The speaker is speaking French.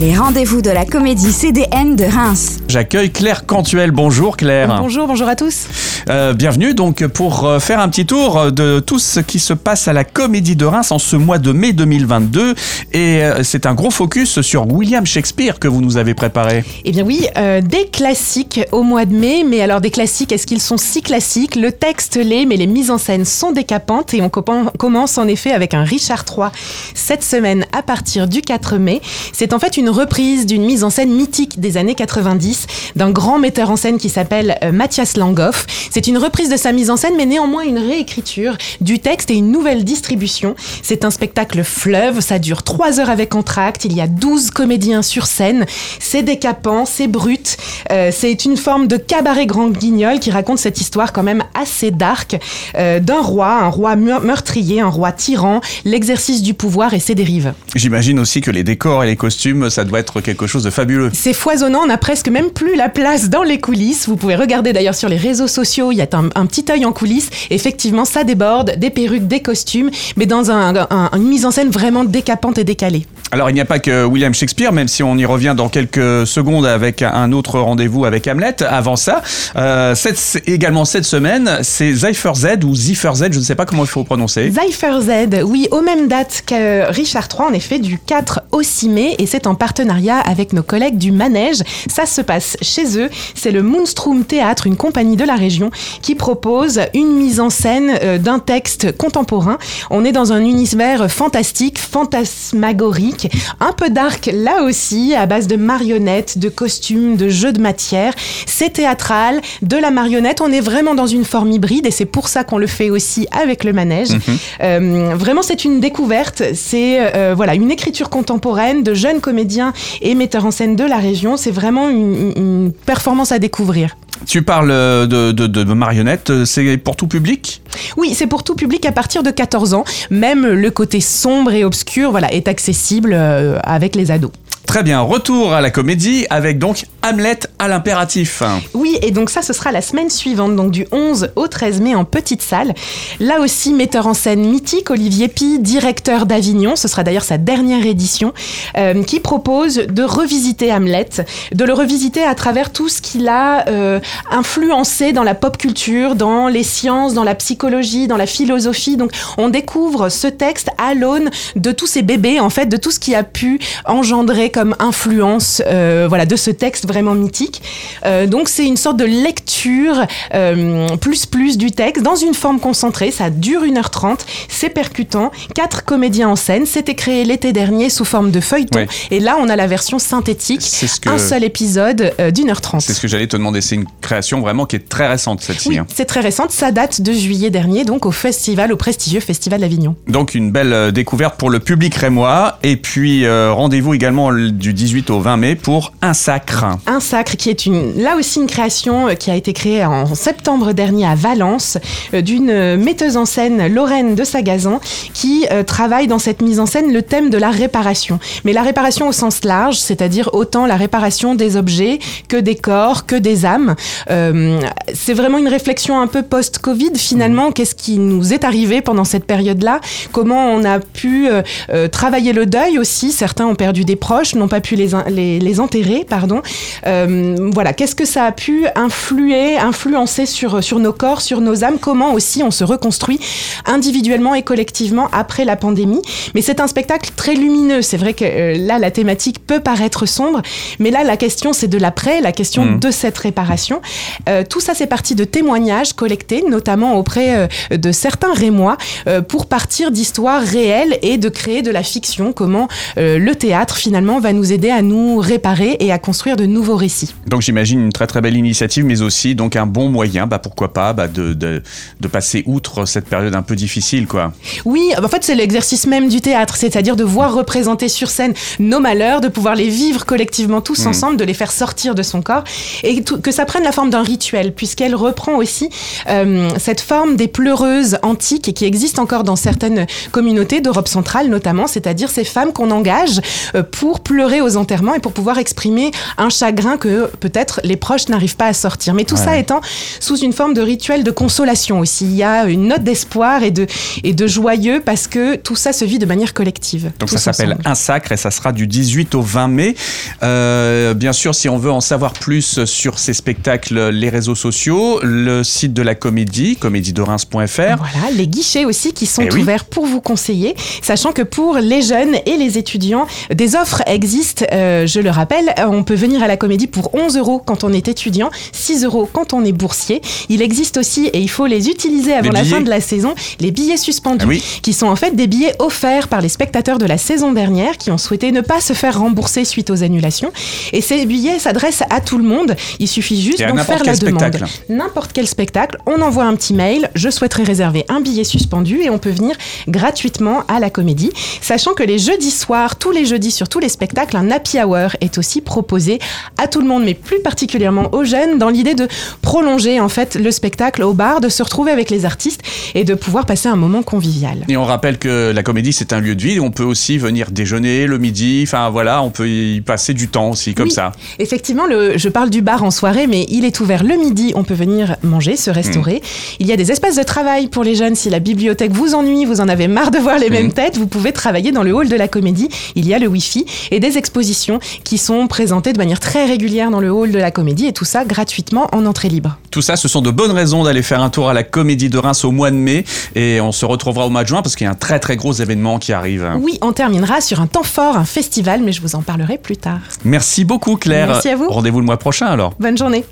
Les rendez-vous de la comédie CDN de Reims. J'accueille Claire Cantuel. Bonjour Claire. Bonjour, bonjour à tous. Euh, bienvenue donc pour euh, faire un petit tour de tout ce qui se passe à la Comédie de Reims en ce mois de mai 2022. Et euh, c'est un gros focus sur William Shakespeare que vous nous avez préparé. Eh bien oui, euh, des classiques au mois de mai. Mais alors des classiques, est-ce qu'ils sont si classiques? Le texte l'est, mais les mises en scène sont décapantes. Et on commence en effet avec un Richard III cette semaine à partir du 4 mai. C'est en fait une reprise d'une mise en scène mythique des années 90 d'un grand metteur en scène qui s'appelle euh, Mathias Langhoff. C'est une reprise de sa mise en scène, mais néanmoins une réécriture du texte et une nouvelle distribution. C'est un spectacle fleuve, ça dure 3 heures avec entracte, il y a 12 comédiens sur scène, c'est décapant, c'est brut, Euh, c'est une forme de cabaret grand guignol qui raconte cette histoire quand même assez dark euh, d'un roi, un roi meur- meurtrier, un roi tyran, l'exercice du pouvoir et ses dérives. J'imagine aussi que les décors et les costumes, ça doit être quelque chose de fabuleux. C'est foisonnant, on n'a presque même plus la place dans les coulisses. Vous pouvez regarder d'ailleurs sur les réseaux sociaux, il y a un, un petit œil en coulisses. Effectivement, ça déborde, des perruques, des costumes, mais dans un- un- une mise en scène vraiment décapante et décalée. Alors il n'y a pas que William Shakespeare, même si on y revient dans quelques secondes avec un autre rendez-vous avec Hamlet. Avant ça, euh, cette- également cette semaine, c'est Zypher Z ou Ziffer Z, je ne sais pas comment il faut prononcer. Zypher Z, oui, aux mêmes dates que Richard III, en effet, du 4 au 6 mai, et c'est en partenariat avec nos collègues du Manège. Ça se passe chez eux. C'est le Moonstrom Théâtre, une compagnie de la région, qui propose une mise en scène euh, d'un texte contemporain. On est dans un univers fantastique, fantasmagorique, un peu dark là aussi, à base de marionnettes, de costumes, de jeux de matière. C'est théâtral, de la marionnette. On est vraiment dans une forme hybride, et c'est pour ça qu'on le fait aussi avec le Manège. Euh, vraiment, c'est une découverte. C'est euh, voilà une écriture contemporaine de jeunes comédiens et metteurs en scène de la région. C'est vraiment une, une performance à découvrir. Tu parles de, de, de marionnettes, c'est pour tout public? Oui, c'est pour tout public à partir de 14 ans. Même le côté sombre et obscur, voilà, est accessible euh, avec les ados. Très bien, retour à la comédie avec donc Hamlet à l'impératif. Oui, et donc ça, ce sera la semaine suivante, donc du 11 au 13 mai en petite salle. Là aussi, metteur en scène mythique, Olivier Pi, directeur d'Avignon, ce sera d'ailleurs sa dernière édition, euh, qui propose de revisiter Hamlet, de le revisiter à travers tout ce qu'il a euh, influencé dans la pop culture, dans les sciences, dans la psychologie, dans la philosophie. Donc on découvre ce texte à l'aune de tous ces bébés, en fait, de tout ce qui a pu engendrer influence euh, voilà, de ce texte vraiment mythique. Euh, donc c'est une sorte de lecture euh, plus plus du texte dans une forme concentrée. Ça dure 1h30, c'est percutant. Quatre comédiens en scène. C'était créé l'été dernier sous forme de feuilleton. Ouais. Et là, on a la version synthétique. C'est ce que- Un seul épisode d'une heure trente. C'est ce que j'allais te demander, c'est une création vraiment qui est très récente celle-ci. Oui, hein. c'est très récente. Ça date de juillet dernier, donc au festival, au prestigieux Festival d'Avignon. Donc une belle découverte pour le public rémois. Et puis euh, rendez-vous également du 18 au 20 mai pour Un Sacre. Un sacre qui est une, là aussi une création euh, qui a été créée en septembre dernier à Valence euh, d'une euh, metteuse en scène Lorraine de Sagazan qui travaille dans cette mise en scène le thème de la réparation. Mais la réparation au sens large, c'est-à-dire autant la réparation des objets que des corps, que des âmes. Euh, c'est vraiment une réflexion un peu post-Covid finalement. Qu'est-ce qui nous est arrivé pendant cette période-là? Comment on a pu euh, travailler le deuil aussi? Certains ont perdu des proches, n'ont pas pu les, les, les enterrer, pardon. Euh, voilà, qu'est-ce que ça a pu influer, influencer sur, sur nos corps, sur nos âmes? Comment aussi on se reconstruit individuellement et collectivement après la pandémie? Mais c'est un spectacle très lumineux. C'est vrai que euh, là, la thématique peut paraître sombre, mais là, la question, c'est de l'après, la question Mhm. de cette réparation. Euh, tout ça, c'est parti de témoignages collectés, notamment auprès de certains Rémois, pour partir d'histoires réelles et de créer de la fiction. Comment le théâtre, finalement, va nous aider à nous réparer et à construire de nouveaux récits. Donc j'imagine une très très belle initiative, mais aussi donc un bon moyen, bah, pourquoi pas, bah, de, de, de passer outre cette période un peu difficile. quoi. Oui, en fait, c'est l'exercice même du théâtre, c'est-à-dire de voir représenter sur scène nos malheurs, de pouvoir les vivre collectivement tous Mhm. ensemble, de les faire sortir de son corps, et tout- que ça prenne la forme d'un rituel, puisqu'elle reprend aussi euh, cette forme des pleureuses antiques et qui existe encore dans certaines communautés d'Europe centrale notamment, c'est-à-dire ces femmes qu'on engage euh, pour pleurer aux enterrements et pour pouvoir exprimer un chagrin que peut-être les proches n'arrivent pas à sortir. Mais tout Ouais. ça étant sous une forme de rituel de consolation aussi. Il y a une note d'espoir et de, et de joyeux parce que tout ça se vit de manière collective. Donc ça s'appelle. Un Sacre et ça sera du 18 au 20 mai. Euh, bien sûr, si on veut en savoir plus sur ces spectacles, les réseaux sociaux, le site de la comédie, comédiedorins.fr. Voilà, les guichets aussi qui sont Eh oui. ouverts pour vous conseiller, sachant que pour les jeunes et les étudiants, des offres existent. Euh, je le rappelle, euh, on peut venir à la comédie pour 11 euros quand on est étudiant, 6 euros quand on est boursier. Il existe aussi, et il faut les utiliser avant la fin de la saison, les billets suspendus, Ah oui. qui sont en fait des billets offerts par les spectateurs de la saison dernière qui ont souhaité ne pas se faire rembourser suite aux annulations. Et ces billets s'adressent à tout le monde. Il suffit juste d'en faire la demande n'importe quel spectacle, on envoie un petit mail, je souhaiterais réserver un billet suspendu et on peut venir gratuitement à la comédie. Sachant que les jeudis soirs, tous les jeudis sur tous les spectacles, un happy hour est aussi proposé à tout le monde, mais plus particulièrement aux jeunes, dans l'idée de prolonger en fait le spectacle au bar, de se retrouver avec les artistes et de pouvoir passer un moment convivial. Et on rappelle que la comédie, c'est un lieu de vie. On peut aussi venir déjeuner le midi. Enfin, voilà, on peut y passer du temps aussi, comme Oui. ça. Effectivement, le, je parle du bar en soirée, mais il est ouvert le midi. On peut venir manger, se restaurer. Mm. Il y a des espaces de travail pour les jeunes. Si la bibliothèque vous ennuie, vous en avez marre de voir les Mm. mêmes têtes, vous pouvez travailler dans le hall de la comédie. Il y a le Wi-Fi et des expositions qui sont présentées de manière très régulière dans le hall de la comédie et tout ça gratuitement en entrée libre. Tout ça, ce sont de bonnes raisons d'aller faire un tour à la comédie de Reims au mois de mai. Et on se retrouvera au mois de juin parce qu'il y a un très très gros événement qui arrive. Oui, on terminera sur un temps fort, un festival, mais je vous en parlerai plus tard. Merci beaucoup, Claire. Merci à vous. Rendez-vous le mois prochain alors. Bonne journée.